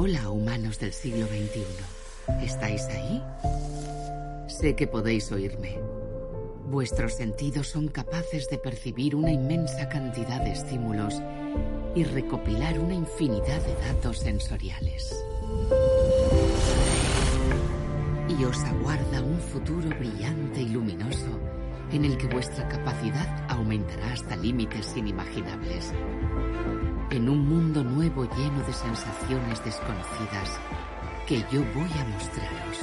Hola, humanos del siglo XXI. ¿Estáis ahí? Sé que podéis oírme. Vuestros sentidos son capaces de percibir una inmensa cantidad de estímulos y recopilar una infinidad de datos sensoriales. Y os aguarda un futuro brillante y luminoso en el que vuestra capacidad aumentará hasta límites inimaginables. En un mundo nuevo lleno de sensaciones desconocidas que yo voy a mostraros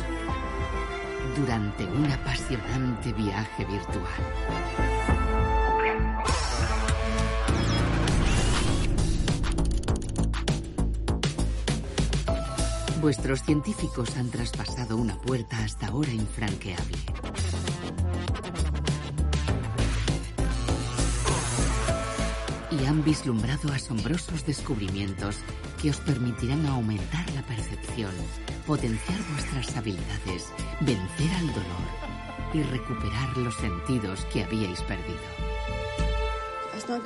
durante un apasionante viaje virtual. Vuestros científicos han traspasado una puerta hasta ahora infranqueable. Vislumbrado asombrosos descubrimientos que os permitirán aumentar la percepción, potenciar vuestras habilidades, vencer al dolor y recuperar los sentidos que habíais perdido.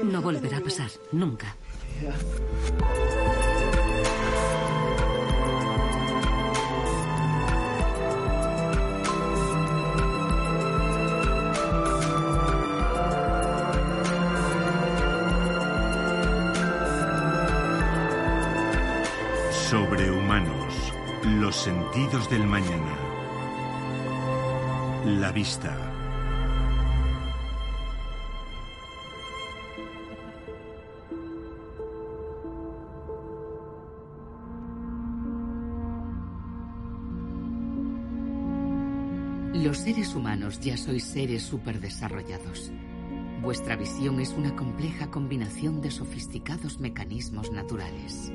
No volverá a pasar, nunca. Sobrehumanos, los sentidos del mañana. La vista. Los seres humanos ya sois seres superdesarrollados. Vuestra visión es una compleja combinación de sofisticados mecanismos naturales.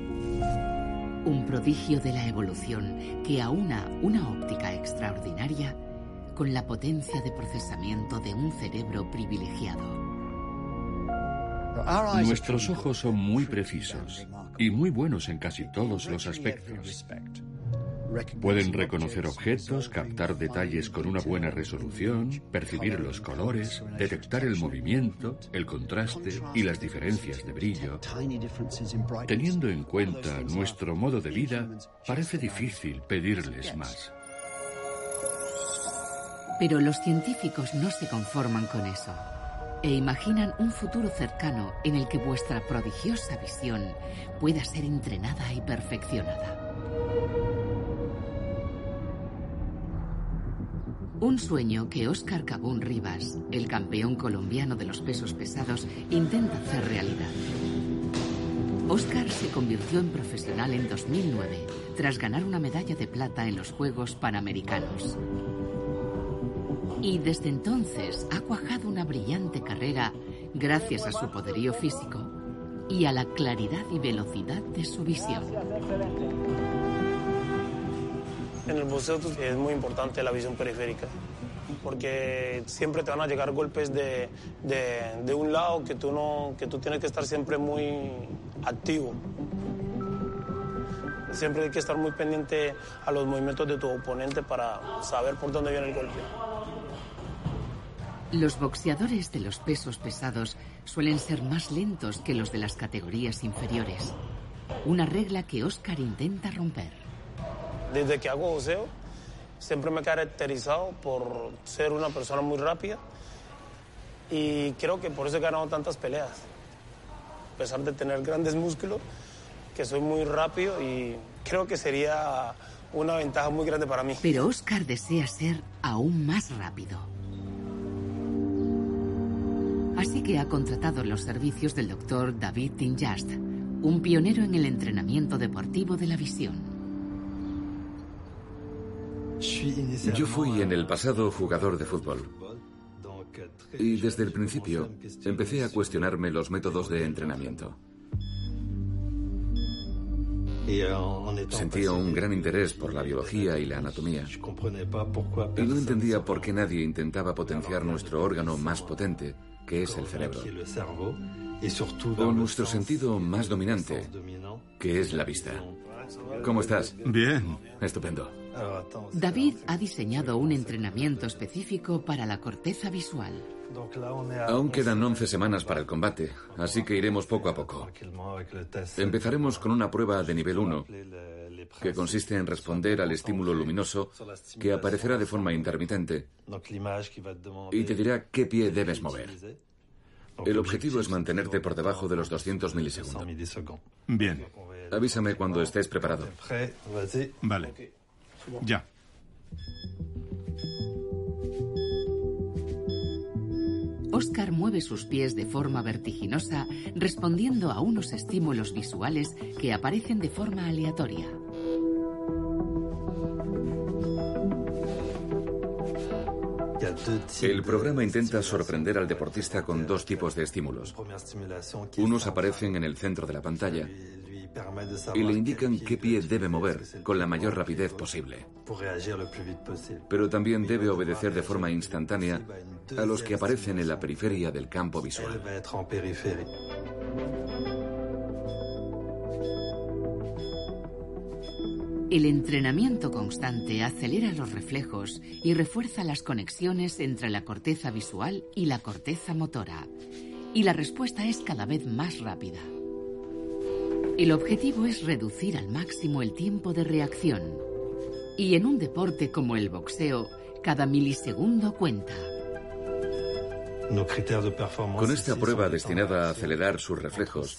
Un prodigio de la evolución que aúna una óptica extraordinaria con la potencia de procesamiento de un cerebro privilegiado. Nuestros ojos son muy precisos y muy buenos en casi todos los aspectos. Pueden reconocer objetos, captar detalles con una buena resolución, percibir los colores, detectar el movimiento, el contraste y las diferencias de brillo. Teniendo en cuenta nuestro modo de vida, parece difícil pedirles más. Pero los científicos no se conforman con eso e imaginan un futuro cercano en el que vuestra prodigiosa visión pueda ser entrenada y perfeccionada. Un sueño que Óscar Cabún Rivas, el campeón colombiano de los pesos pesados, intenta hacer realidad. Óscar se convirtió en profesional en 2009 tras ganar una medalla de plata en los Juegos Panamericanos. Y desde entonces ha cuajado una brillante carrera gracias a su poderío físico y a la claridad y velocidad de su visión. En el boxeo es muy importante la visión periférica, porque siempre te van a llegar golpes de, de, un lado que tú, no, que tú tienes que estar siempre muy activo. Siempre hay que estar muy pendiente a los movimientos de tu oponente para saber por dónde viene el golpe. Los boxeadores de los pesos pesados suelen ser más lentos que los de las categorías inferiores. Una regla que Oscar intenta romper. Desde que hago boxeo, siempre me he caracterizado por ser una persona muy rápida y creo que por eso he ganado tantas peleas. A pesar de tener grandes músculos, que soy muy rápido y creo que sería una ventaja muy grande para mí. Pero Oscar desea ser aún más rápido. Así que ha contratado los servicios del doctor David Tinjast, un pionero en el entrenamiento deportivo de la visión. Yo fui en el pasado jugador de fútbol. Y desde el principio empecé a cuestionarme los métodos de entrenamiento. Sentía un gran interés por la biología y la anatomía. Y no entendía por qué nadie intentaba potenciar nuestro órgano más potente, que es el cerebro. O nuestro sentido más dominante, que es la vista. ¿Cómo estás? Bien. Estupendo. David ha diseñado un entrenamiento específico para la corteza visual. Aún quedan 11 semanas para el combate, así que iremos poco a poco. Empezaremos con una prueba de nivel 1 que consiste en responder al estímulo luminoso que aparecerá de forma intermitente y te dirá qué pie debes mover. El objetivo es mantenerte por debajo de los 200 milisegundos. Bien. Avísame cuando estés preparado. Vale. Ya. Oscar mueve sus pies de forma vertiginosa, respondiendo a unos estímulos visuales que aparecen de forma aleatoria. El programa intenta sorprender al deportista con dos tipos de estímulos. Unos aparecen en el centro de la pantalla y le indican qué pie debe mover con la mayor rapidez posible. Pero también debe obedecer de forma instantánea a los que aparecen en la periferia del campo visual. El entrenamiento constante acelera los reflejos y refuerza las conexiones entre la corteza visual y la corteza motora. Y la respuesta es cada vez más rápida. El objetivo es reducir al máximo el tiempo de reacción. Y en un deporte como el boxeo, cada milisegundo cuenta. Con esta prueba destinada a acelerar sus reflejos,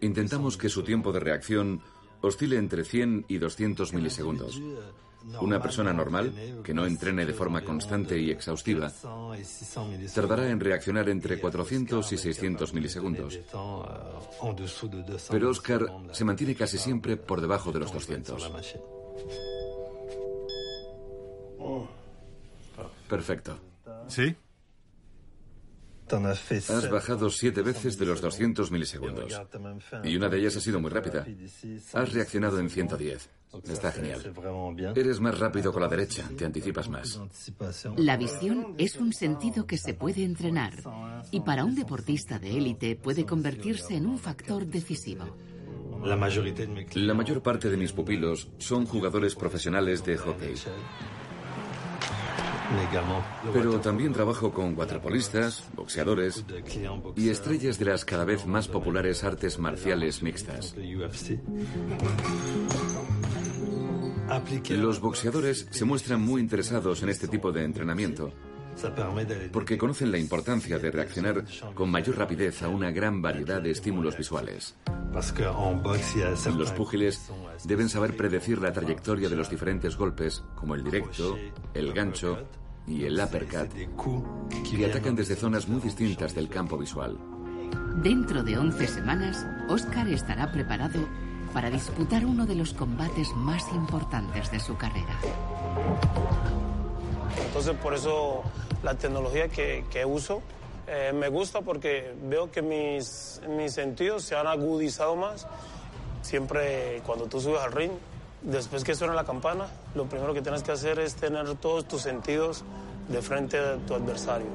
intentamos que su tiempo de reacción oscile entre 100 y 200 milisegundos. Una persona normal, que no entrene de forma constante y exhaustiva, tardará en reaccionar entre 400 y 600 milisegundos. Pero Oscar se mantiene casi siempre por debajo de los 200. Perfecto. ¿Sí? Has bajado siete veces de los 200 milisegundos. Y una de ellas ha sido muy rápida. Has reaccionado en 110. Está genial. Eres más rápido con la derecha, te anticipas más. La visión es un sentido que se puede entrenar y para un deportista de élite puede convertirse en un factor decisivo. La mayor parte de mis pupilos son jugadores profesionales de hockey. Pero también trabajo con waterpolistas, boxeadores y estrellas de las cada vez más populares artes marciales mixtas. Los boxeadores se muestran muy interesados en este tipo de entrenamiento porque conocen la importancia de reaccionar con mayor rapidez a una gran variedad de estímulos visuales. Los púgiles deben saber predecir la trayectoria de los diferentes golpes, como el directo, el gancho y el uppercut, que atacan desde zonas muy distintas del campo visual. Dentro de 11 semanas, Oscar estará preparado para disputar uno de los combates más importantes de su carrera. Entonces, por eso la tecnología que, que uso eh, me gusta porque veo que mis, mis sentidos se han agudizado más. Siempre cuando tú subes al ring, después que suena la campana, lo primero que tienes que hacer es tener todos tus sentidos de frente a tu adversario.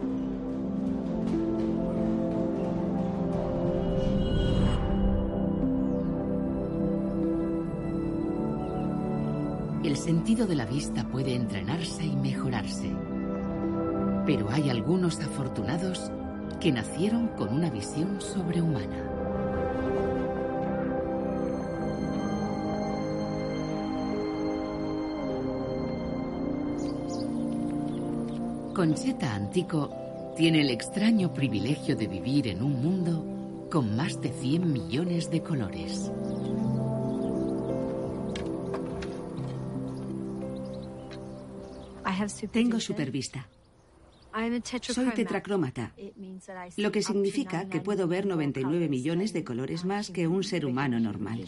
El sentido de la vista puede entrenarse y mejorarse. Pero hay algunos afortunados que nacieron con una visión sobrehumana. Concheta Antico tiene el extraño privilegio de vivir en un mundo con más de 100 millones de colores. Tengo supervista. Soy tetracrómata, lo que significa que puedo ver 99 millones de colores más que un ser humano normal.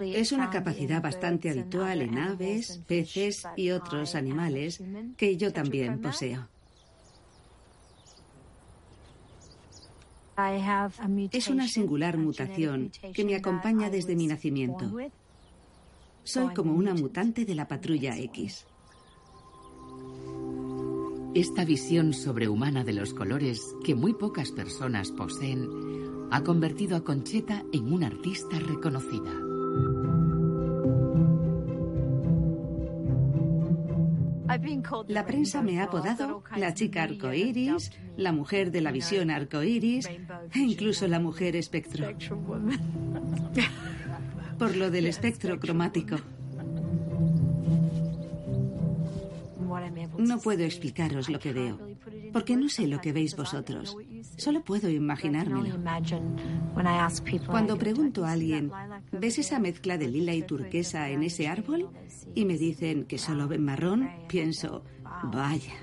Es una capacidad bastante habitual en aves, peces y otros animales que yo también poseo. Es una singular mutación que me acompaña desde mi nacimiento. Soy como una mutante de la patrulla X. Esta visión sobrehumana de los colores que muy pocas personas poseen ha convertido a Concheta en una artista reconocida. La prensa me ha apodado la chica arcoíris, la mujer de la visión arcoíris e incluso la mujer espectro. Por lo del espectro cromático. No puedo explicaros lo que veo, porque no sé lo que veis vosotros. Solo puedo imaginármelo. Cuando pregunto a alguien, ¿ves esa mezcla de lila y turquesa en ese árbol? Y me dicen que solo ven marrón, pienso, vaya.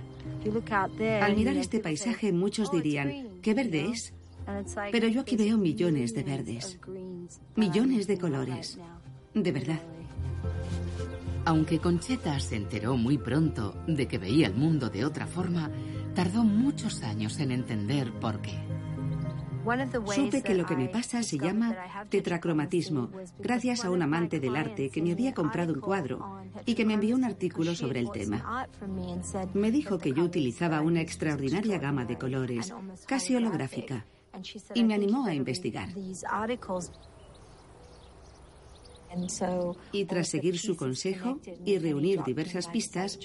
Al mirar este paisaje muchos dirían, ¿qué verde es? Pero yo aquí veo millones de verdes, millones de colores, de verdad. Aunque Concheta se enteró muy pronto de que veía el mundo de otra forma, tardó muchos años en entender por qué. Supe que lo que me pasa se llama tetracromatismo, gracias a un amante del arte que me había comprado un cuadro y que me envió un artículo sobre el tema. Me dijo que yo utilizaba una extraordinaria gama de colores, casi holográfica, y me animó a investigar. Y tras seguir su consejo y reunir diversas pistas,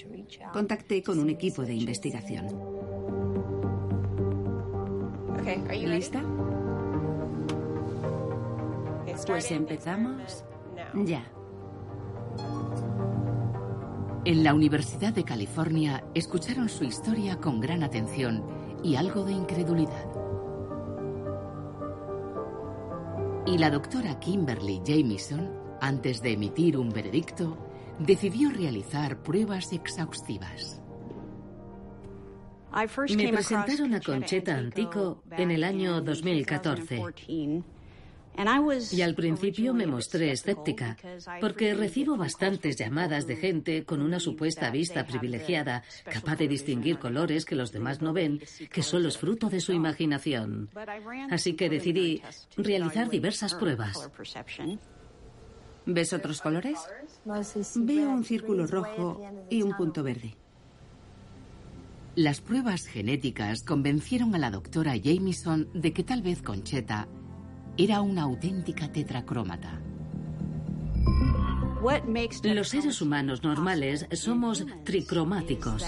contacté con un equipo de investigación. ¿Lista? Pues empezamos ya. En la Universidad de California escucharon su historia con gran atención y algo de incredulidad. Y la doctora Kimberly Jamieson antes de emitir un veredicto, decidió realizar pruebas exhaustivas. Me presentaron a Concheta Antico en el año 2014. Y al principio me mostré escéptica, porque recibo bastantes llamadas de gente con una supuesta vista privilegiada, capaz de distinguir colores que los demás no ven, que solo es fruto de su imaginación. Así que decidí realizar diversas pruebas. ¿Ves otros colores? Veo un círculo rojo y un punto verde. Las pruebas genéticas convencieron a la doctora Jamieson de que tal vez Concheta era una auténtica tetracrómata. Los seres humanos normales somos tricromáticos,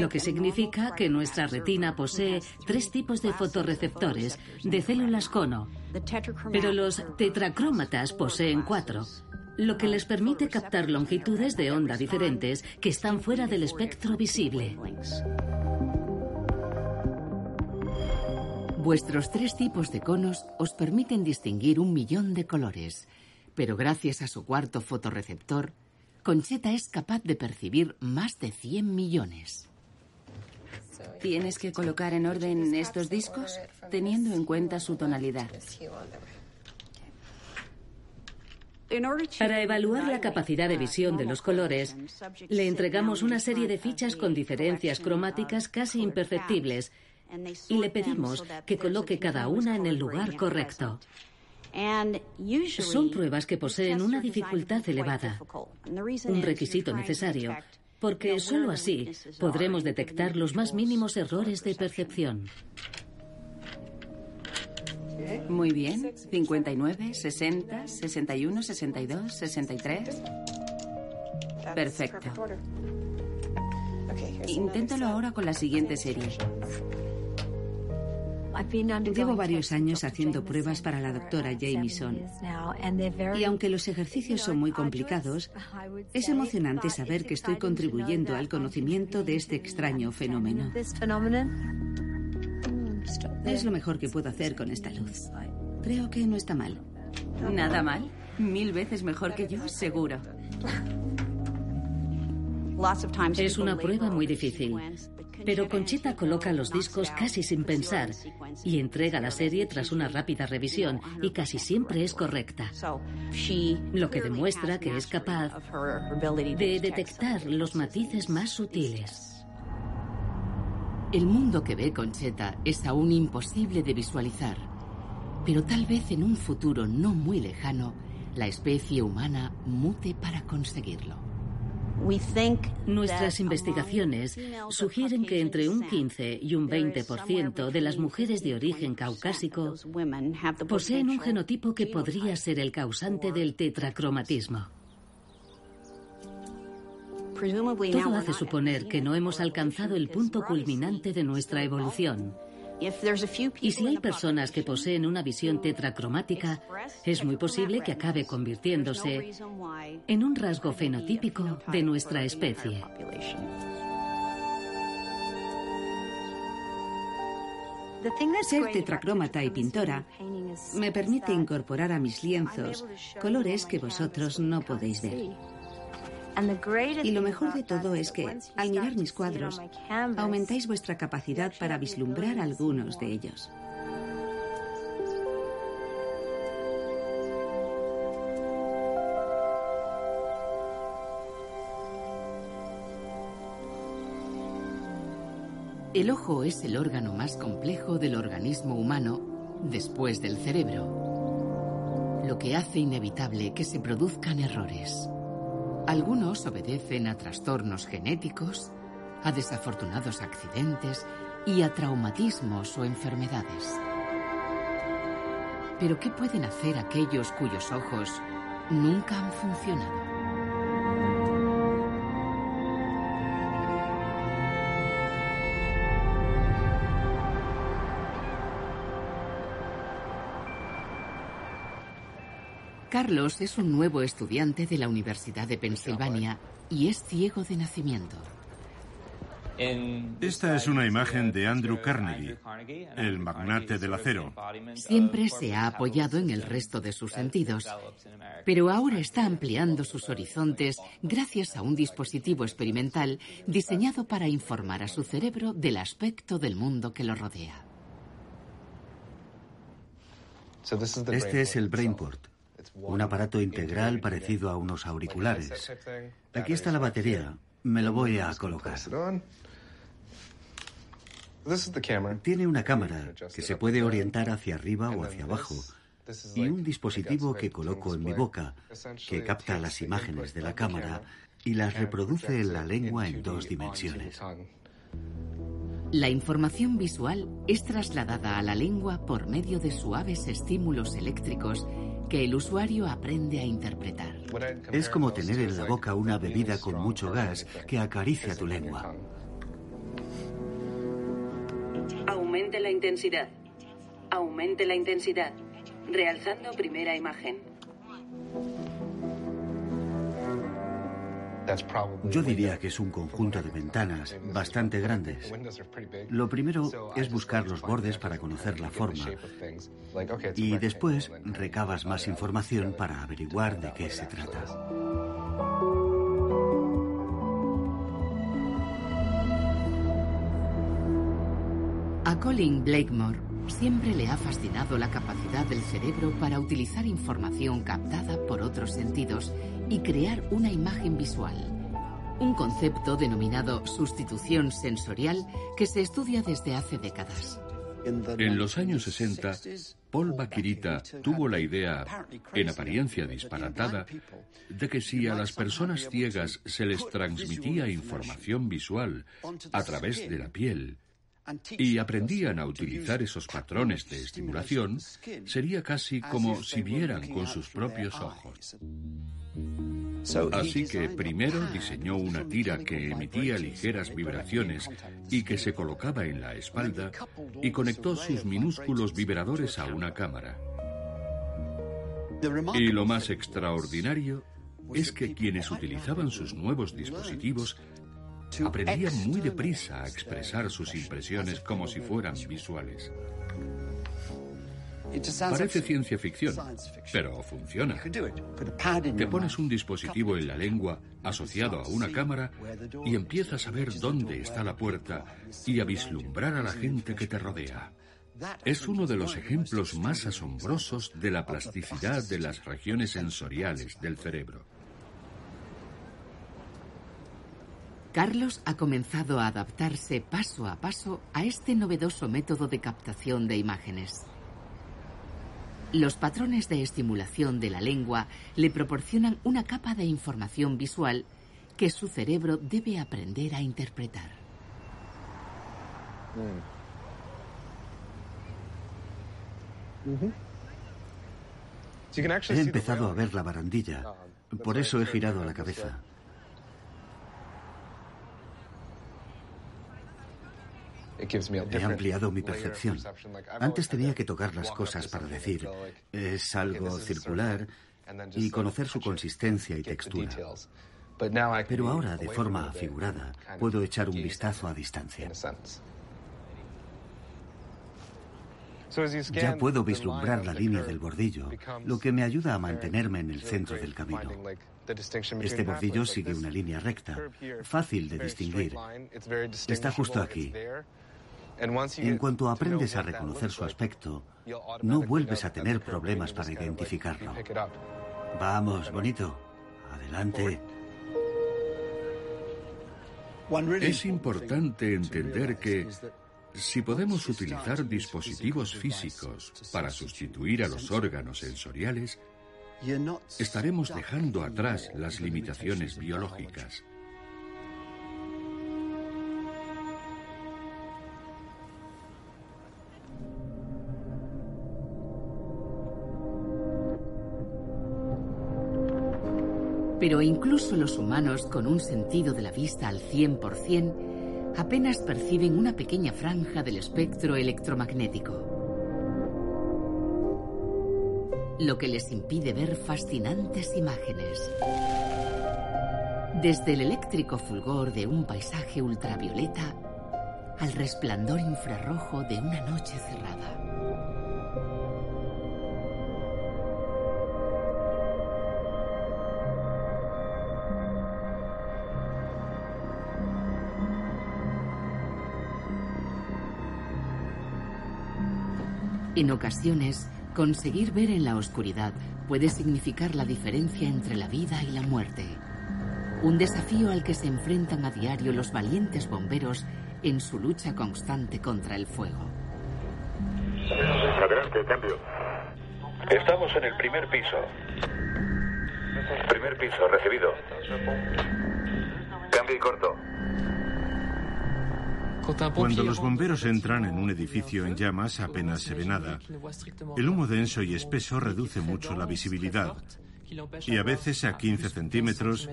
lo que significa que nuestra retina posee tres tipos de fotorreceptores de células cono, pero los tetracrómatas poseen cuatro, lo que les permite captar longitudes de onda diferentes que están fuera del espectro visible. Vuestros tres tipos de conos os permiten distinguir un millón de colores, pero gracias a su cuarto fotorreceptor, Concheta es capaz de percibir más de 100 millones. Tienes que colocar en orden estos discos teniendo en cuenta su tonalidad. Para evaluar la capacidad de visión de los colores, le entregamos una serie de fichas con diferencias cromáticas casi imperceptibles y le pedimos que coloque cada una en el lugar correcto. Son pruebas que poseen una dificultad elevada, un requisito necesario, porque solo así podremos detectar los más mínimos errores de percepción. Muy bien. 59, 60, 61, 62, 63. Perfecto. Inténtalo ahora con la siguiente serie. Llevo varios años haciendo pruebas para la doctora Jamieson. Y aunque los ejercicios son muy complicados, es emocionante saber que estoy contribuyendo al conocimiento de este extraño fenómeno. Es lo mejor que puedo hacer con esta luz. Creo que no está mal. Nada mal. Mil veces mejor que yo, seguro. Es una prueba muy difícil. Pero Conchita coloca los discos casi sin pensar y entrega la serie tras una rápida revisión y casi siempre es correcta. Lo que demuestra que es capaz de detectar los matices más sutiles. El mundo que ve Concheta es aún imposible de visualizar, pero tal vez en un futuro no muy lejano, la especie humana mute para conseguirlo. Nuestras investigaciones sugieren que entre un 15 y un 20% de las mujeres de origen caucásico poseen un genotipo que podría ser el causante del tetracromatismo. Todo hace suponer que no hemos alcanzado el punto culminante de nuestra evolución, Y si hay personas que poseen una visión tetracromática, es muy posible que acabe convirtiéndose en un rasgo fenotípico de nuestra especie. Ser tetracrómata y pintora me permite incorporar a mis lienzos colores que vosotros no podéis ver. Y lo mejor de todo es que, al mirar mis cuadros, aumentáis vuestra capacidad para vislumbrar algunos de ellos. El ojo es el órgano más complejo del organismo humano después del cerebro, lo que hace inevitable que se produzcan errores. Algunos obedecen a trastornos genéticos, a desafortunados accidentes y a traumatismos o enfermedades. Pero ¿qué pueden hacer aquellos cuyos ojos nunca han funcionado? Carlos es un nuevo estudiante de la Universidad de Pensilvania y es ciego de nacimiento. Esta es una imagen de Andrew Carnegie, el magnate del acero. Siempre se ha apoyado en el resto de sus sentidos, pero ahora está ampliando sus horizontes gracias a un dispositivo experimental diseñado para informar a su cerebro del aspecto del mundo que lo rodea. Este es el Brainport un aparato integral parecido a unos auriculares. Aquí está la batería. Me lo voy a colocar. Tiene una cámara que se puede orientar hacia arriba o hacia abajo y un dispositivo que coloco en mi boca que capta las imágenes de la cámara y las reproduce en la lengua en dos dimensiones. La información visual es trasladada a la lengua por medio de suaves estímulos eléctricos que el usuario aprende a interpretar. Es como tener en la boca una bebida con mucho gas que acaricia tu lengua. Aumente la intensidad. Aumente la intensidad. Realzando primera imagen. Yo diría que es un conjunto de ventanas bastante grandes. Lo primero es buscar los bordes para conocer la forma y después recabas más información para averiguar de qué se trata. A Colin Blakemore siempre le ha fascinado la capacidad del cerebro para utilizar información captada por otros sentidos y crear una imagen visual. Un concepto denominado sustitución sensorial que se estudia desde hace décadas. En los años 60, Paul Bakirita tuvo la idea, en apariencia disparatada, de que si a las personas ciegas se les transmitía información visual a través de la piel, y aprendían a utilizar esos patrones de estimulación, sería casi como si vieran con sus propios ojos. Así que primero diseñó una tira que emitía ligeras vibraciones y que se colocaba en la espalda y conectó sus minúsculos vibradores a una cámara. Y lo más extraordinario es que quienes utilizaban sus nuevos dispositivos aprendían muy deprisa a expresar sus impresiones como si fueran visuales. Parece ciencia ficción, pero funciona. Te pones un dispositivo en la lengua asociado a una cámara y empiezas a ver dónde está la puerta y a vislumbrar a la gente que te rodea. Es uno de los ejemplos más asombrosos de la plasticidad de las regiones sensoriales del cerebro. Carlos ha comenzado a adaptarse paso a paso a este novedoso método de captación de imágenes. Los patrones de estimulación de la lengua le proporcionan una capa de información visual que su cerebro debe aprender a interpretar. He empezado a ver la barandilla, por eso he girado la cabeza. He ampliado mi percepción. Antes tenía que tocar las cosas para decir, es algo circular y conocer su consistencia y textura. Pero ahora, de forma figurada, puedo echar un vistazo a distancia. Ya puedo vislumbrar la línea del bordillo, lo que me ayuda a mantenerme en el centro del camino. Este bordillo sigue una línea recta, fácil de distinguir. Está justo aquí. En cuanto aprendes a reconocer su aspecto, no vuelves a tener problemas para identificarlo. Vamos, bonito. Adelante. Es importante entender que si podemos utilizar dispositivos físicos para sustituir a los órganos sensoriales, estaremos dejando atrás las limitaciones biológicas. Pero incluso los humanos con un sentido de la vista al 100% apenas perciben una pequeña franja del espectro electromagnético. Lo que les impide ver fascinantes imágenes. Desde el eléctrico fulgor de un paisaje ultravioleta al resplandor infrarrojo de una noche cerrada. En ocasiones, conseguir ver en la oscuridad puede significar la diferencia entre la vida y la muerte. Un desafío al que se enfrentan a diario los valientes bomberos en su lucha constante contra el fuego. Adelante, cambio. Estamos en el primer piso. Primer piso, recibido. Cambio y corto. Cuando los bomberos entran en un edificio en llamas apenas se ve nada. El humo denso y espeso reduce mucho la visibilidad y a veces a 15 centímetros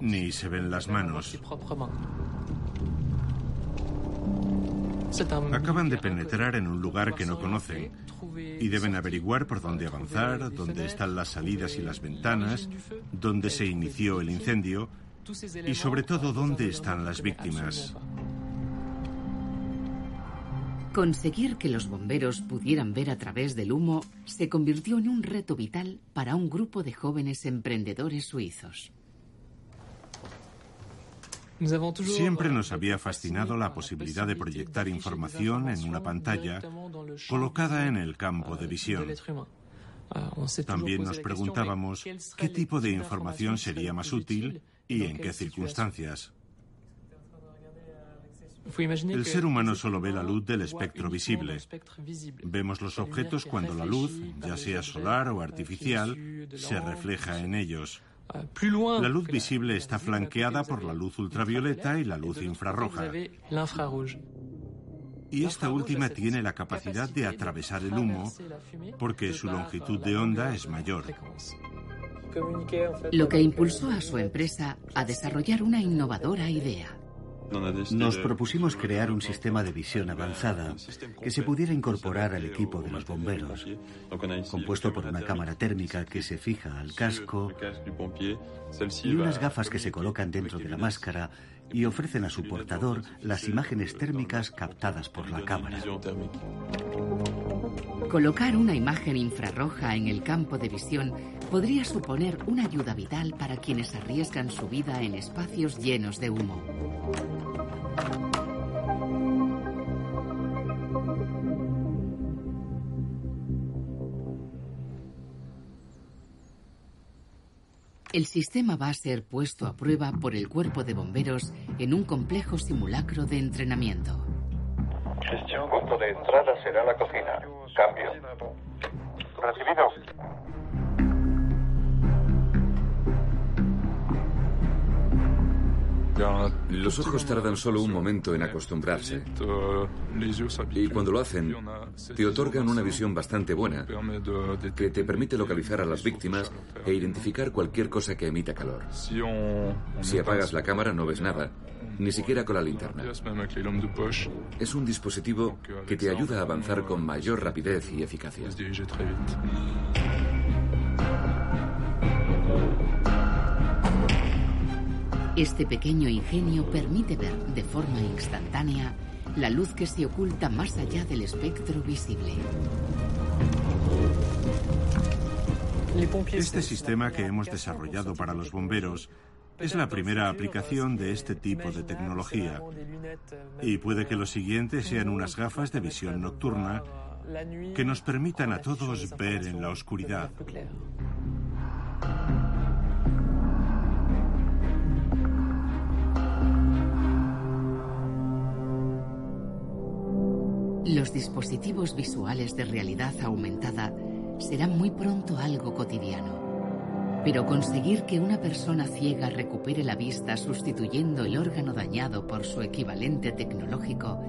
ni se ven las manos. Acaban de penetrar en un lugar que no conocen y deben averiguar por dónde avanzar, dónde están las salidas y las ventanas, dónde se inició el incendio y sobre todo dónde están las víctimas. Conseguir que los bomberos pudieran ver a través del humo se convirtió en un reto vital para un grupo de jóvenes emprendedores suizos. Siempre nos había fascinado la posibilidad de proyectar información en una pantalla colocada en el campo de visión. También nos preguntábamos qué tipo de información sería más útil y en qué circunstancias. El ser humano solo ve la luz del espectro visible. Vemos los objetos cuando la luz, ya sea solar o artificial, se refleja en ellos. La luz visible está flanqueada por la luz ultravioleta y la luz infrarroja. Y esta última tiene la capacidad de atravesar el humo porque su longitud de onda es mayor. Lo que impulsó a su empresa a desarrollar una innovadora idea. Nos propusimos crear un sistema de visión avanzada que se pudiera incorporar al equipo de los bomberos, compuesto por una cámara térmica que se fija al casco y unas gafas que se colocan dentro de la máscara y ofrecen a su portador las imágenes térmicas captadas por la cámara. Colocar una imagen infrarroja en el campo de visión podría suponer una ayuda vital para quienes arriesgan su vida en espacios llenos de humo. El sistema va a ser puesto a prueba por el cuerpo de bomberos en un complejo simulacro de entrenamiento. Gestión. Punto de entrada será la cocina. Cambio. Recibido. Los ojos tardan solo un momento en acostumbrarse. Y cuando lo hacen, te otorgan una visión bastante buena que te permite localizar a las víctimas e identificar cualquier cosa que emita calor. Si apagas la cámara no ves nada, ni siquiera con la linterna. Es un dispositivo que te ayuda a avanzar con mayor rapidez y eficacia. Este pequeño ingenio permite ver de forma instantánea la luz que se oculta más allá del espectro visible. Este sistema que hemos desarrollado para los bomberos es la primera aplicación de este tipo de tecnología y puede que los siguientes sean unas gafas de visión nocturna que nos permitan a todos ver en la oscuridad. Los dispositivos visuales de realidad aumentada serán muy pronto algo cotidiano. Pero conseguir que una persona ciega recupere la vista sustituyendo el órgano dañado por su equivalente tecnológico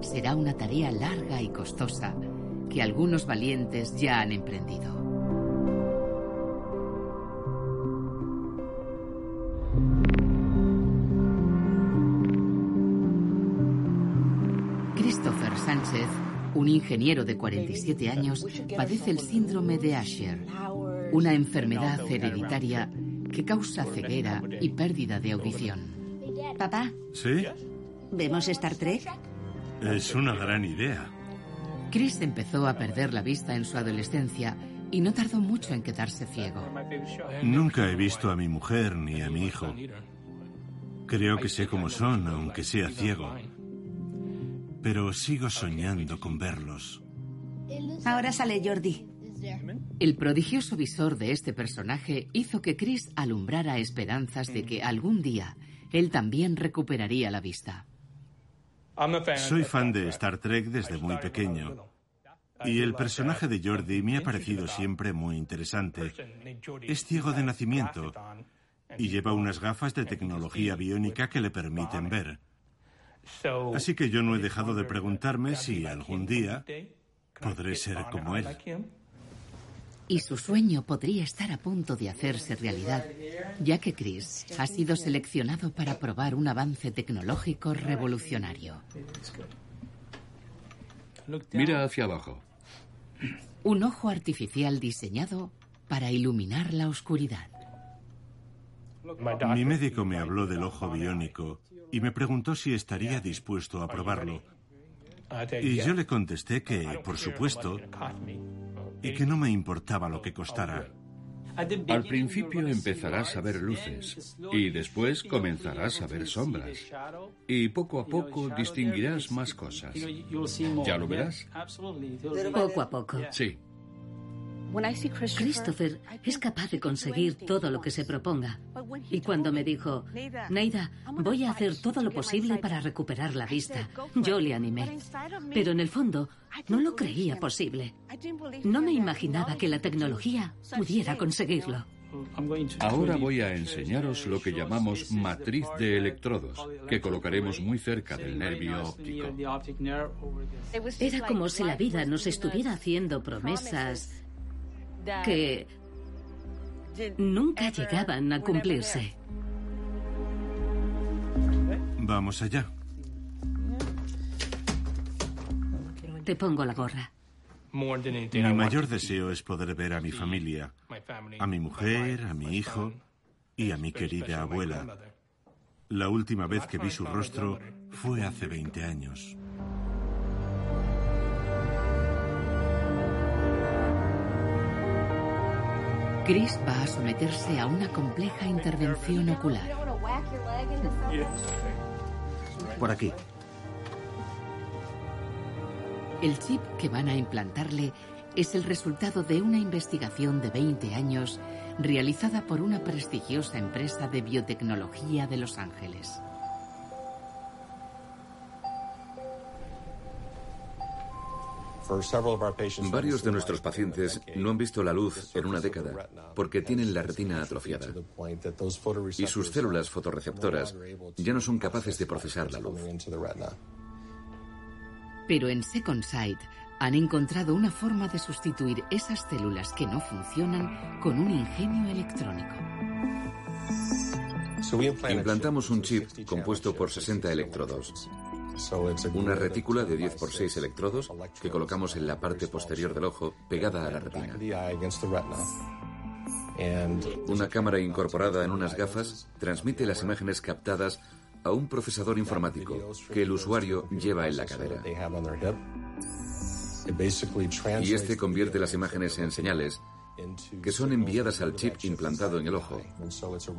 será una tarea larga y costosa que algunos valientes ya han emprendido. Ingeniero de 47 años, padece el síndrome de Asher, una enfermedad hereditaria que causa ceguera y pérdida de audición. Papá. ¿Sí? ¿Vemos Star Trek? Es una gran idea. Chris empezó a perder la vista en su adolescencia y no tardó mucho en quedarse ciego. Nunca he visto a mi mujer ni a mi hijo. Creo que sé cómo son, aunque sea ciego. Pero sigo soñando con verlos. Ahora sale Jordi. El prodigioso visor de este personaje hizo que Chris alumbrara esperanzas de que algún día él también recuperaría la vista. Soy fan de Star Trek desde muy pequeño. Y el personaje de Jordi me ha parecido siempre muy interesante. Es ciego de nacimiento y lleva unas gafas de tecnología biónica que le permiten ver. Así que yo no he dejado de preguntarme si algún día podré ser como él. Y su sueño podría estar a punto de hacerse realidad, ya que Chris ha sido seleccionado para probar un avance tecnológico revolucionario. Mira hacia abajo. Un ojo artificial diseñado para iluminar la oscuridad. Mi médico me habló del ojo biónico y me preguntó si estaría dispuesto a probarlo. Y yo le contesté que, por supuesto, y que no me importaba lo que costara. Al principio empezarás a ver luces y después comenzarás a ver sombras. Y poco a poco distinguirás más cosas. ¿Ya lo verás? Poco a poco. Sí. Christopher es capaz de conseguir todo lo que se proponga. Y cuando me dijo, Neida, voy a hacer todo lo posible para recuperar la vista, yo le animé. Pero en el fondo, no lo creía posible. No me imaginaba que la tecnología pudiera conseguirlo. Ahora voy a enseñaros lo que llamamos matriz de electrodos, que colocaremos muy cerca del nervio óptico. Era como si la vida nos estuviera haciendo promesas que nunca llegaban a cumplirse. Vamos allá. Te pongo la gorra. Mi mayor deseo es poder ver a mi familia, a mi mujer, a mi hijo y a mi querida abuela. La última vez que vi su rostro fue hace 20 años. Chris va a someterse a una compleja intervención ocular. Por aquí. El chip que van a implantarle es el resultado de una investigación de 20 años realizada por una prestigiosa empresa de biotecnología de Los Ángeles. Varios de nuestros pacientes no han visto la luz en una década porque tienen la retina atrofiada y sus células fotorreceptoras ya no son capaces de procesar la luz. Pero en Second Sight han encontrado una forma de sustituir esas células que no funcionan con un ingenio electrónico. Implantamos un chip compuesto por 60 electrodos. Una retícula de 10 por 6 electrodos que colocamos en la parte posterior del ojo pegada a la retina. Una cámara incorporada en unas gafas transmite las imágenes captadas a un procesador informático que el usuario lleva en la cadera. Y este convierte las imágenes en señales que son enviadas al chip implantado en el ojo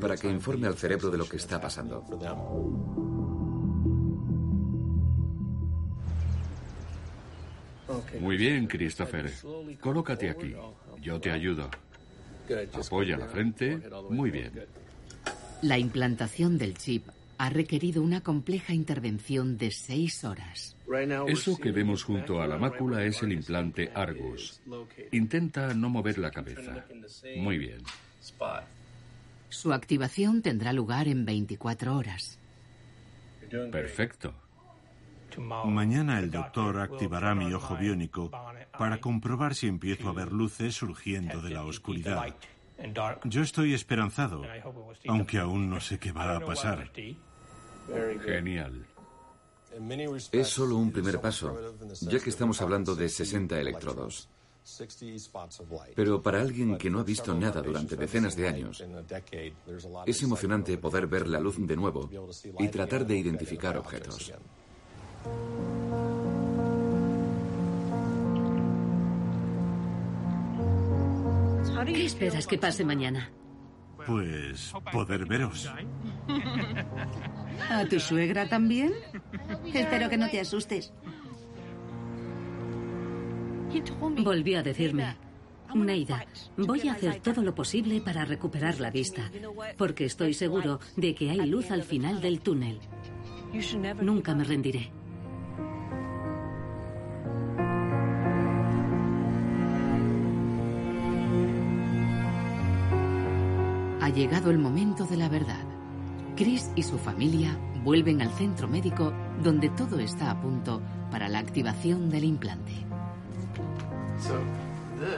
para que informe al cerebro de lo que está pasando. Muy bien, Christopher. Colócate aquí. Yo te ayudo. Apoya la frente. Muy bien. La implantación del chip ha requerido una compleja intervención de seis horas. Eso que vemos junto a la mácula es el implante Argus. Intenta no mover la cabeza. Muy bien. Su activación tendrá lugar en 24 horas. Perfecto. Mañana el doctor activará mi ojo biónico para comprobar si empiezo a ver luces surgiendo de la oscuridad. Yo estoy esperanzado, aunque aún no sé qué va a pasar. Genial. Es solo un primer paso, ya que estamos hablando de 60 electrodos. Pero para alguien que no ha visto nada durante decenas de años, es emocionante poder ver la luz de nuevo y tratar de identificar objetos. ¿Qué esperas que pase mañana? Pues poder veros. ¿A tu suegra también? Espero que no te asustes. Volvió a decirme, Neida, voy a hacer todo lo posible para recuperar la vista, porque estoy seguro de que hay luz al final del túnel. Nunca me rendiré. Ha llegado el momento de la verdad. Chris y su familia vuelven al centro médico donde todo está a punto para la activación del implante.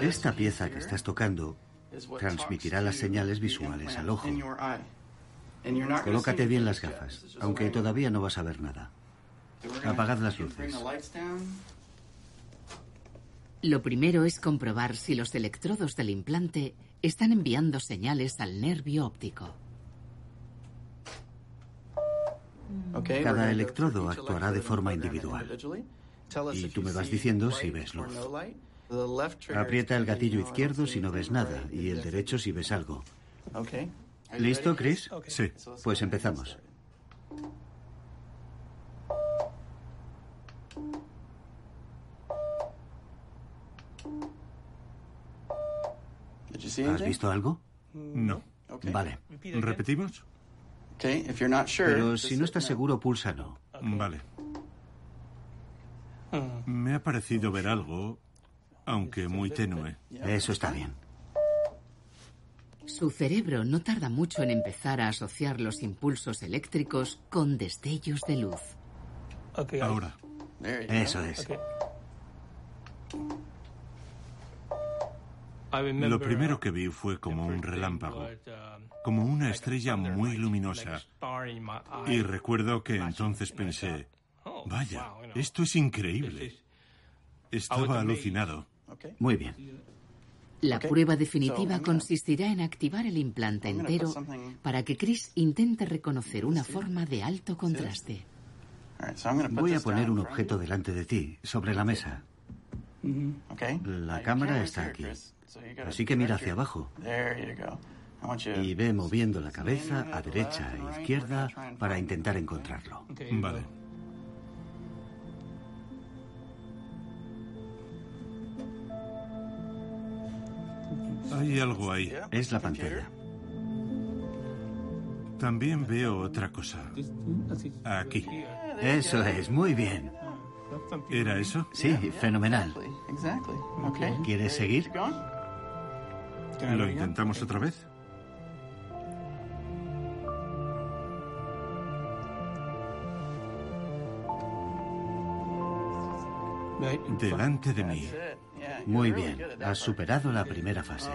Esta pieza que estás tocando transmitirá las señales visuales al ojo. Colócate bien las gafas, aunque todavía no vas a ver nada. Apagad las luces. Lo primero es comprobar si los electrodos del implante están enviando señales al nervio óptico. Cada electrodo actuará de forma individual. Y tú me vas diciendo si ves luz. Aprieta el gatillo izquierdo si no ves nada y el derecho si ves algo. ¿Listo, Chris? Sí. Pues empezamos. ¿Has visto algo? No. Vale. ¿Repetimos? Pero si no estás seguro, pulsa no. Vale. Me ha parecido ver algo, aunque muy tenue. Eso está bien. Su cerebro no tarda mucho en empezar a asociar los impulsos eléctricos con destellos de luz. Ahora. Eso es. Lo primero que vi fue como un relámpago, como una estrella muy luminosa. Y recuerdo que entonces pensé, vaya, esto es increíble. Estaba alucinado. Muy bien. La prueba definitiva consistirá en activar el implante entero para que Chris intente reconocer una forma de alto contraste. Voy a poner un objeto delante de ti, sobre la mesa. La cámara está aquí. Así que mira hacia abajo. Y ve moviendo la cabeza a derecha e izquierda para intentar encontrarlo. Vale. Hay algo ahí. Es la pantalla. También veo otra cosa. Aquí. Eso es, muy bien. ¿Era eso? Sí, fenomenal. ¿Quieres seguir? ¿Lo intentamos otra vez? Delante de mí. Muy bien, has superado la primera fase.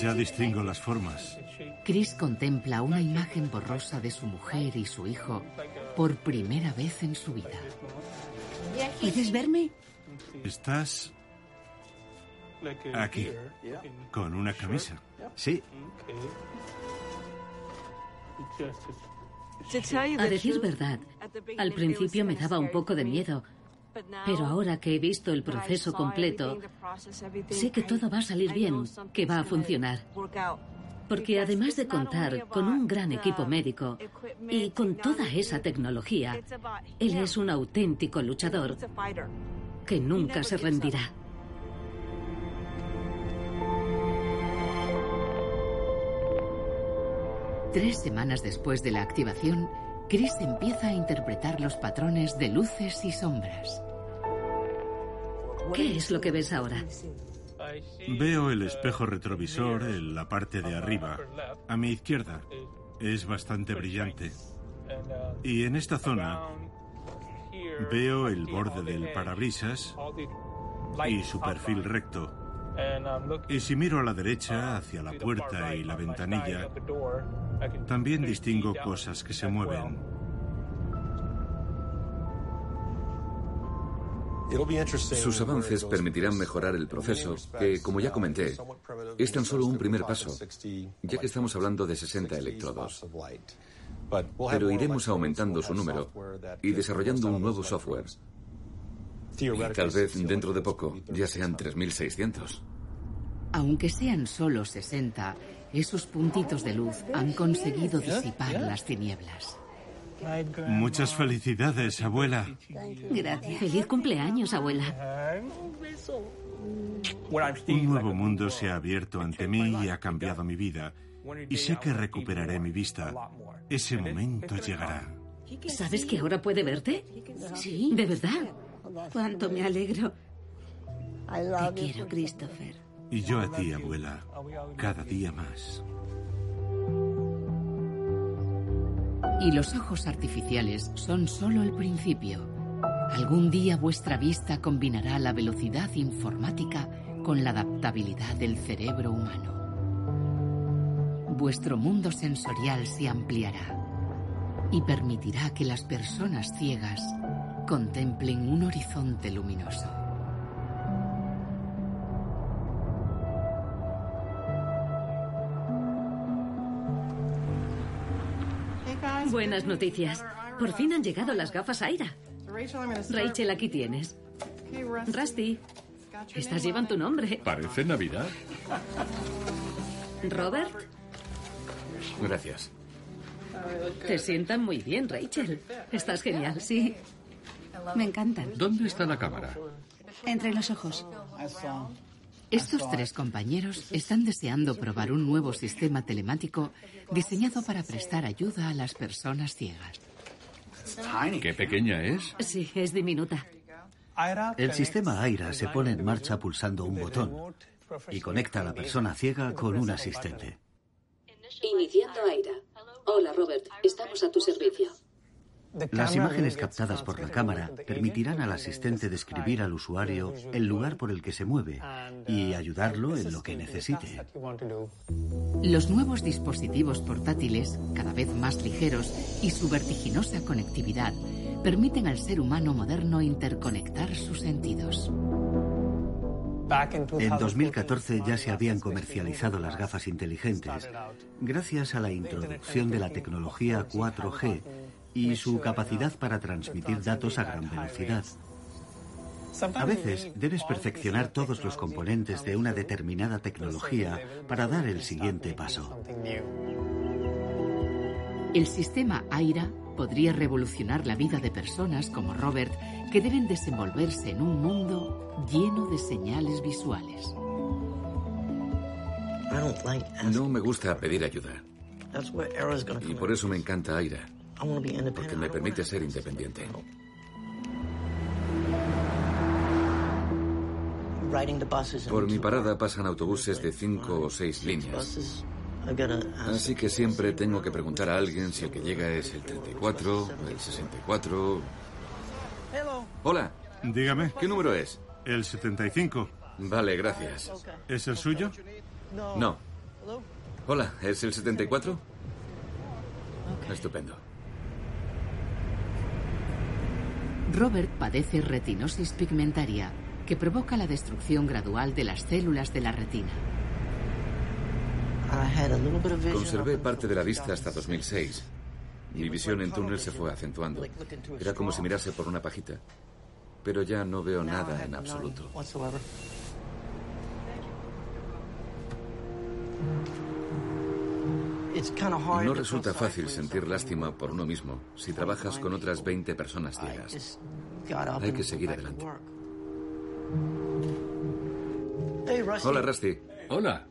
Ya distingo las formas. Chris contempla una imagen borrosa de su mujer y su hijo por primera vez en su vida. ¿Puedes verme? Estás aquí, con una camisa. Sí. A decir verdad, al principio me daba un poco de miedo, pero ahora que he visto el proceso completo, sé que todo va a salir bien, que va a funcionar. Porque además de contar con un gran equipo médico y con toda esa tecnología, él es un auténtico luchador que nunca se rendirá. Tres semanas después de la activación, Chris empieza a interpretar los patrones de luces y sombras. ¿Qué es lo que ves ahora? Veo el espejo retrovisor en la parte de arriba, a mi izquierda. Es bastante brillante. Y en esta zona veo el borde del parabrisas y su perfil recto. Y si miro a la derecha, hacia la puerta y la ventanilla, también distingo cosas que se mueven. Sus avances permitirán mejorar el proceso, que, como ya comenté, es tan solo un primer paso, ya que estamos hablando de 60 electrodos. Pero iremos aumentando su número y desarrollando un nuevo software. Y tal vez dentro de poco ya sean 3.600. Aunque sean solo 60, esos puntitos de luz han conseguido disipar las tinieblas. Muchas felicidades, abuela. Gracias. Feliz cumpleaños, abuela. Un nuevo mundo se ha abierto ante mí y ha cambiado mi vida. Y sé que recuperaré mi vista. Ese momento llegará. ¿Sabes que ahora puede verte? Sí. ¿De verdad? Cuánto me alegro. Te quiero, Christopher. Y yo a ti, abuela, cada día más. Y los ojos artificiales son solo el principio. Algún día vuestra vista combinará la velocidad informática con la adaptabilidad del cerebro humano. Vuestro mundo sensorial se ampliará y permitirá que las personas ciegas contemplen un horizonte luminoso. Buenas noticias. Por fin han llegado las gafas Aira. Rachel, aquí tienes. Rusty, estas llevan tu nombre. Parece Navidad. Robert, Gracias. te sientan muy bien, Rachel. Estás genial. Sí. Me encantan. ¿Dónde está la cámara? Entre los ojos. Estos tres compañeros están deseando probar un nuevo sistema telemático diseñado para prestar ayuda a las personas ciegas. ¿Qué pequeña es? Sí, es diminuta. El sistema AIRA se pone en marcha pulsando un botón y conecta a la persona ciega con un asistente. Iniciando Aira. Hola, Robert. Estamos a tu servicio. Las imágenes captadas por la cámara permitirán al asistente describir al usuario el lugar por el que se mueve y ayudarlo en lo que necesite. Los nuevos dispositivos portátiles, cada vez más ligeros, y su vertiginosa conectividad permiten al ser humano moderno interconectar sus sentidos. En 2014 ya se habían comercializado las gafas inteligentes gracias a la introducción de la tecnología 4G y su capacidad para transmitir datos a gran velocidad. A veces debes perfeccionar todos los componentes de una determinada tecnología para dar el siguiente paso. El sistema AIRA podría revolucionar la vida de personas como Robert que deben desenvolverse en un mundo lleno de señales visuales. No me gusta pedir ayuda. Y por eso me encanta Aira. Porque me permite ser independiente. Por mi parada pasan autobuses de cinco o seis líneas. Así que siempre tengo que preguntar a alguien si el que llega es el 34, el 64. Hola. Dígame. ¿Qué número es? El 75. Vale, gracias. ¿Es el suyo? No. Hola, ¿es el 74? Estupendo. Robert padece retinosis pigmentaria, que provoca la destrucción gradual de las células de la retina. Conservé parte de la vista hasta 2006. Mi visión en túnel se fue acentuando. Era como si mirase por una pajita. Pero ya no veo nada en absoluto. No resulta fácil sentir lástima por uno mismo si trabajas con otras 20 personas ciegas. Hay que seguir adelante. Hola, Rusty. Hola.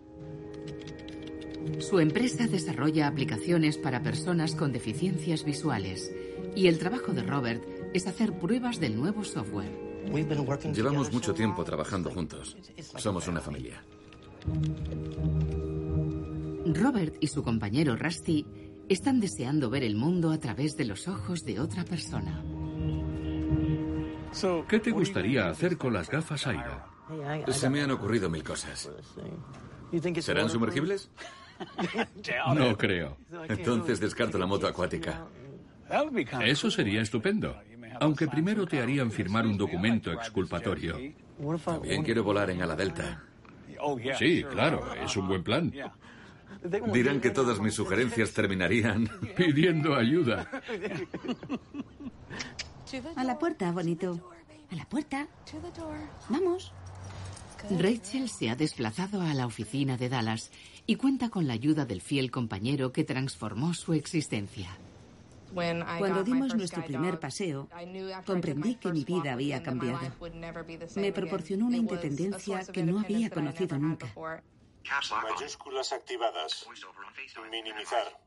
Su empresa desarrolla aplicaciones para personas con deficiencias visuales y el trabajo de Robert es hacer pruebas del nuevo software. Llevamos mucho tiempo trabajando juntos. Somos una familia. Robert y su compañero Rusty están deseando ver el mundo a través de los ojos de otra persona. ¿Qué te gustaría hacer con las gafas Aira? Se me han ocurrido mil cosas. ¿Serán sumergibles? No creo. Entonces descarto la moto acuática. Eso sería estupendo. Aunque primero te harían firmar un documento exculpatorio. También quiero volar en ala delta. Sí, claro, es un buen plan. Dirán que todas mis sugerencias terminarían pidiendo ayuda. A la puerta, bonito. A la puerta. Vamos. Rachel se ha desplazado a la oficina de Dallas y cuenta con la ayuda del fiel compañero que transformó su existencia. Cuando dimos nuestro primer paseo, comprendí que mi vida había cambiado. Me proporcionó una independencia que no había conocido nunca. Mayúsculas activadas. Minimizar.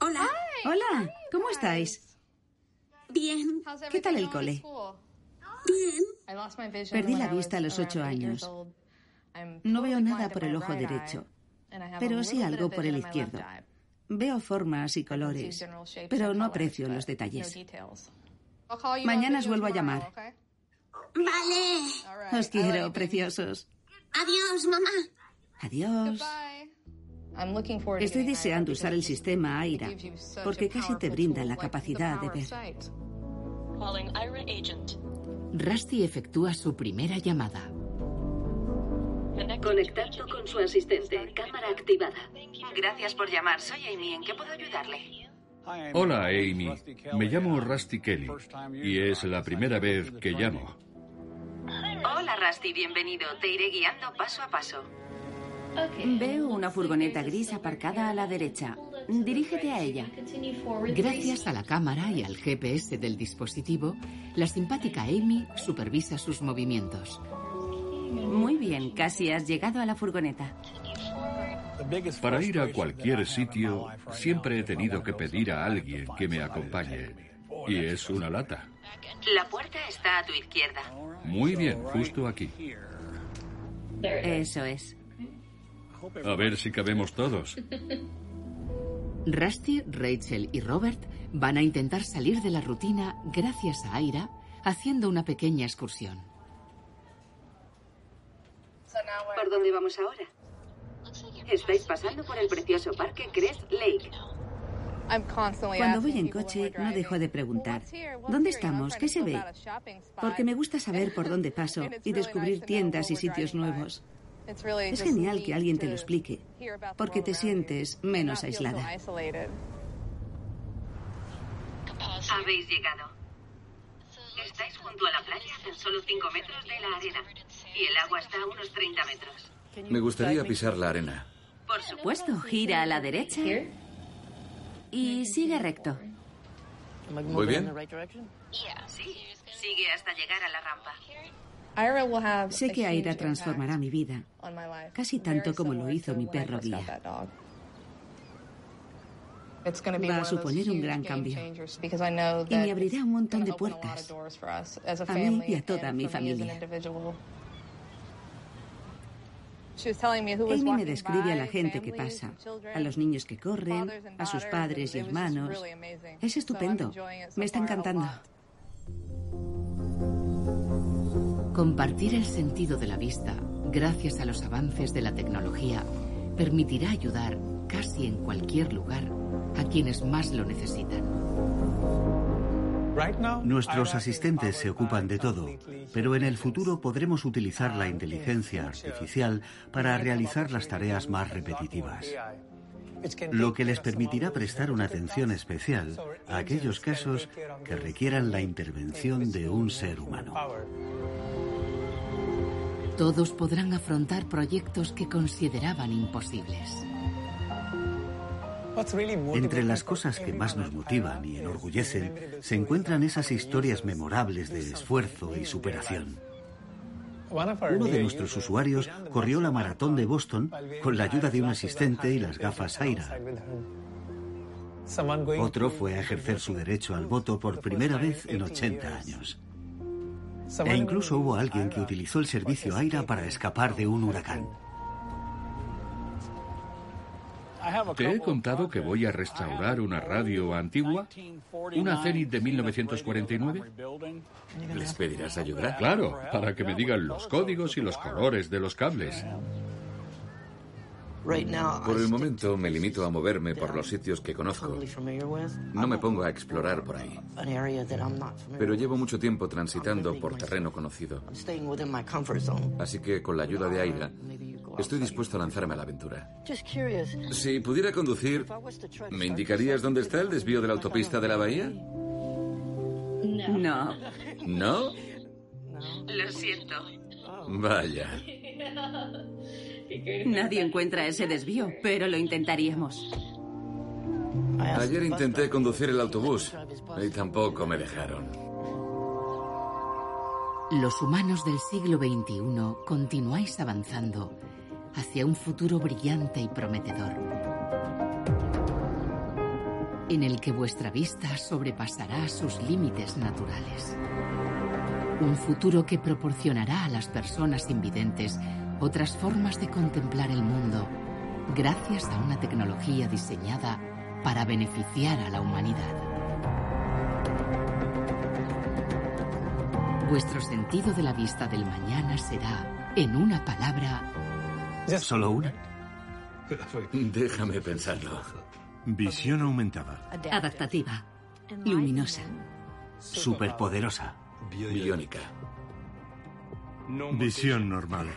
Hola. Hola. ¿Cómo estáis? Bien. ¿Qué tal el cole? Bien. Perdí la vista a los ocho años. No veo nada por el ojo derecho, pero sí algo por el izquierdo. Veo formas y colores, pero no aprecio los detalles. Mañana os vuelvo a llamar. Vale. Os quiero, preciosos. Adiós, mamá. Adiós. Estoy deseando usar el sistema AIRA porque casi te brinda la capacidad de ver. Rusty efectúa su primera llamada. Conectando con su asistente. Cámara activada. Gracias por llamar. Soy Amy. ¿En qué puedo ayudarle? Hola, Amy. Me llamo Rusty Kelly y es la primera vez que llamo. Hola, Rusty. Bienvenido. Te iré guiando paso a paso. Veo una furgoneta gris aparcada a la derecha. Dirígete a ella. Gracias a la cámara y al GPS del dispositivo, la simpática Amy supervisa sus movimientos. Muy bien, casi has llegado a la furgoneta. Para ir a cualquier sitio, siempre he tenido que pedir a alguien que me acompañe. Y es una lata. La puerta está a tu izquierda. Muy bien, justo aquí. Eso es. A ver si cabemos todos. Rusty, Rachel y Robert van a intentar salir de la rutina gracias a Aira haciendo una pequeña excursión. ¿Por dónde vamos ahora? Estáis pasando por el precioso parque Crest Lake. Cuando voy en coche no dejo de preguntar, ¿dónde estamos? ¿Qué se ve? Porque me gusta saber por dónde paso y descubrir tiendas y sitios nuevos. Es genial que alguien te lo explique, porque te sientes menos aislada. Habéis llegado. Estáis junto a la playa a tan solo 5 metros de la arena y el agua está a unos 30 metros. Me gustaría pisar la arena. Por supuesto, gira a la derecha y sigue recto. ¿Muy bien? Sí, sigue hasta llegar a la rampa. Sé que Aira transformará mi vida, casi tanto como lo hizo mi perro guía. Va a suponer un gran cambio y me abrirá un montón de puertas a mí y a toda mi familia. Amy me describe a la gente que pasa, a los niños que corren, a sus padres y hermanos. Es estupendo. Me está encantando. Compartir el sentido de la vista, gracias a los avances de la tecnología, permitirá ayudar casi en cualquier lugar a quienes más lo necesitan. Nuestros asistentes se ocupan de todo, pero en el futuro podremos utilizar la inteligencia artificial para realizar las tareas más repetitivas, lo que les permitirá prestar una atención especial a aquellos casos que requieran la intervención de un ser humano. Todos podrán afrontar proyectos que consideraban imposibles. Entre las cosas que más nos motivan y enorgullecen se encuentran esas historias memorables de esfuerzo y superación. Uno de nuestros usuarios corrió la maratón de Boston con la ayuda de un asistente y las gafas Aira. Otro fue a ejercer su derecho al voto por primera vez en 80 años. E incluso hubo alguien que utilizó el servicio Aira para escapar de un huracán. ¿Te he contado que voy a restaurar una radio antigua? ¿Una Zenith de 1949? ¿Les pedirás ayuda? Claro, para que me digan los códigos y los colores de los cables. Por el momento me limito a moverme por los sitios que conozco. No me pongo a explorar por ahí. Pero llevo mucho tiempo transitando por terreno conocido. Así que con la ayuda de Aira, estoy dispuesto a lanzarme a la aventura. Si pudiera conducir, ¿me indicarías dónde está el desvío de la autopista de la bahía? No. ¿No? Lo siento. Vaya. Nadie encuentra ese desvío, pero lo intentaríamos. Ayer intenté conducir el autobús y tampoco me dejaron. Los humanos del siglo XXI continuáis avanzando hacia un futuro brillante y prometedor, en el que vuestra vista sobrepasará sus límites naturales. Un futuro que proporcionará a las personas invidentes otras formas de contemplar el mundo gracias a una tecnología diseñada para beneficiar a la humanidad. Vuestro sentido de la vista del mañana será, en una palabra, ¿Solo una? Déjame pensarlo. Visión aumentada. Adaptativa. Luminosa. Superpoderosa. Biónica. Visión normal.